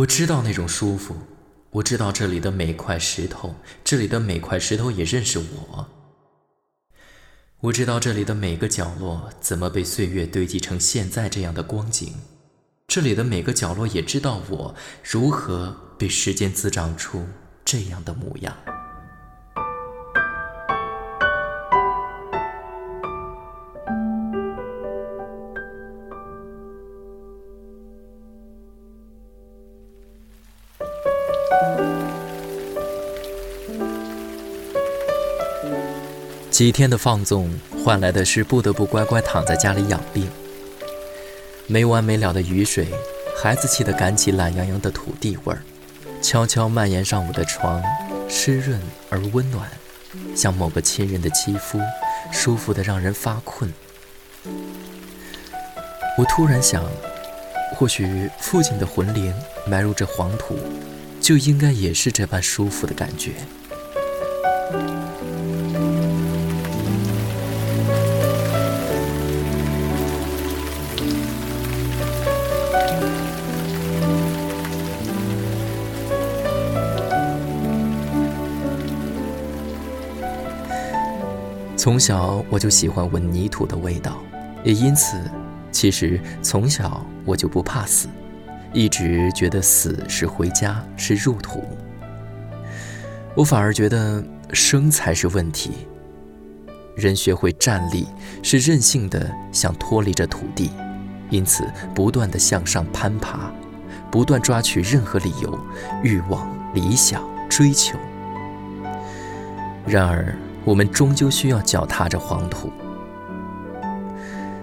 我知道那种舒服，我知道这里的每块石头，这里的每块石头也认识我。我知道这里的每个角落怎么被岁月堆积成现在这样的光景，这里的每个角落也知道我如何被时间滋长出这样的模样。几天的放纵换来的是不得不乖乖躺在家里养病。没完没了的雨水，孩子气得赶起懒洋洋的土地味儿，悄悄蔓延上我的床，湿润而温暖，像某个亲人的肌肤，舒服得让人发困。我突然想，或许父亲的魂灵埋入这黄土，就应该也是这般舒服的感觉。从小我就喜欢闻泥土的味道，也因此，其实从小我就不怕死，一直觉得死是回家，是入土。我反而觉得生才是问题。人学会站立，是任性的想脱离这土地，因此不断的向上攀爬，不断抓取任何理由、欲望、理想、追求。然而。我们终究需要脚踏着黄土。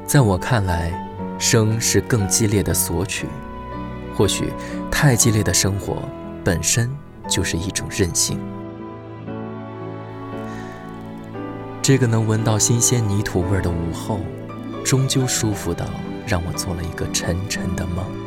在我看来，生是更激烈的索取，或许太激烈的生活本身就是一种任性。这个能闻到新鲜泥土味的午后，终究舒服到让我做了一个沉沉的梦。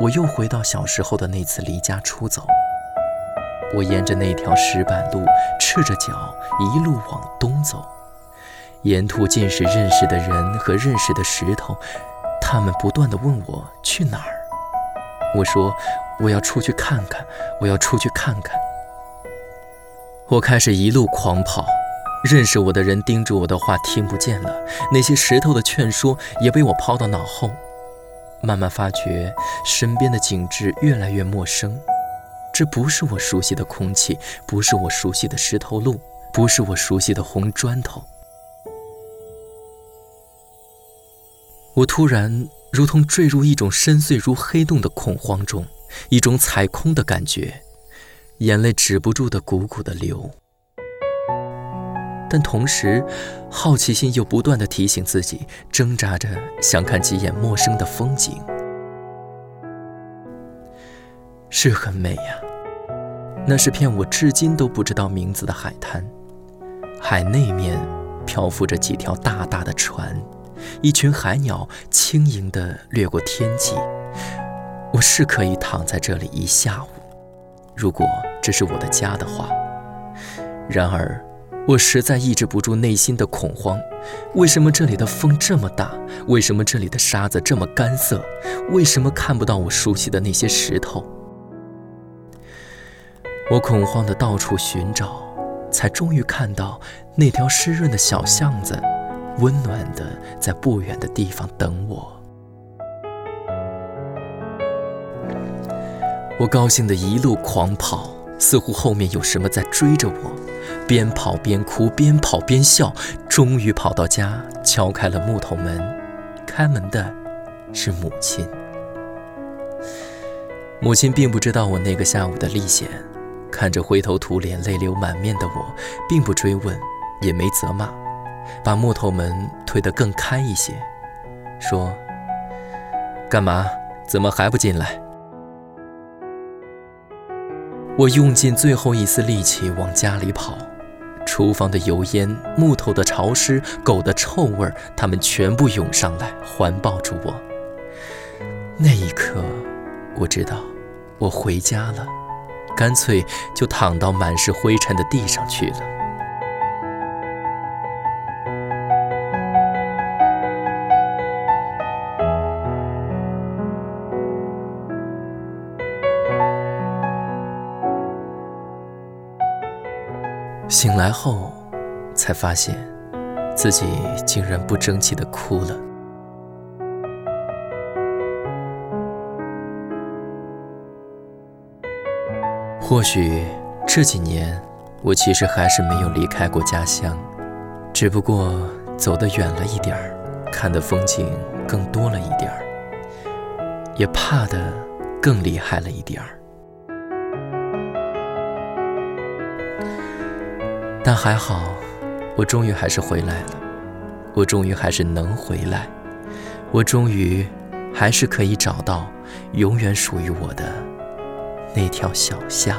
我又回到小时候的那次离家出走。我沿着那条石板路，赤着脚一路往东走，沿途尽是认识的人和认识的石头，他们不断地问我去哪儿。我说我要出去看看，我要出去看看。我开始一路狂跑，认识我的人叮嘱我的话听不见了，那些石头的劝说也被我抛到脑后。慢慢发觉，身边的景致越来越陌生。这不是我熟悉的空气，不是我熟悉的石头路，不是我熟悉的红砖头。我突然如同坠入一种深邃如黑洞的恐慌中，一种踩空的感觉，眼泪止不住的汩汩的流。但同时，好奇心又不断的提醒自己，挣扎着想看几眼陌生的风景，是很美呀。那是片我至今都不知道名字的海滩，海那面漂浮着几条大大的船，一群海鸟轻盈地掠过天际。我是可以躺在这里一下午，如果这是我的家的话。然而。我实在抑制不住内心的恐慌。为什么这里的风这么大？为什么这里的沙子这么干涩？为什么看不到我熟悉的那些石头？我恐慌的到处寻找，才终于看到那条湿润的小巷子，温暖的在不远的地方等我。我高兴的一路狂跑，似乎后面有什么在追着我。边跑边哭，边跑边笑，终于跑到家，敲开了木头门。开门的是母亲。母亲并不知道我那个下午的历险，看着灰头土脸、泪流满面的我，并不追问，也没责骂，把木头门推得更开一些，说：“干嘛？怎么还不进来？我用尽最后一丝力气往家里跑，厨房的油烟、木头的潮湿、狗的臭味儿，他们全部涌上来，环抱住我。那一刻，我知道我回家了，干脆就躺到满是灰尘的地上去了。醒来后，才发现自己竟然不争气的哭了。或许这几年我其实还是没有离开过家乡，只不过走得远了一点儿，看的风景更多了一点儿，也怕的更厉害了一点儿。但还好，我终于还是回来了。我终于还是能回来。我终于还是可以找到永远属于我的那条小巷。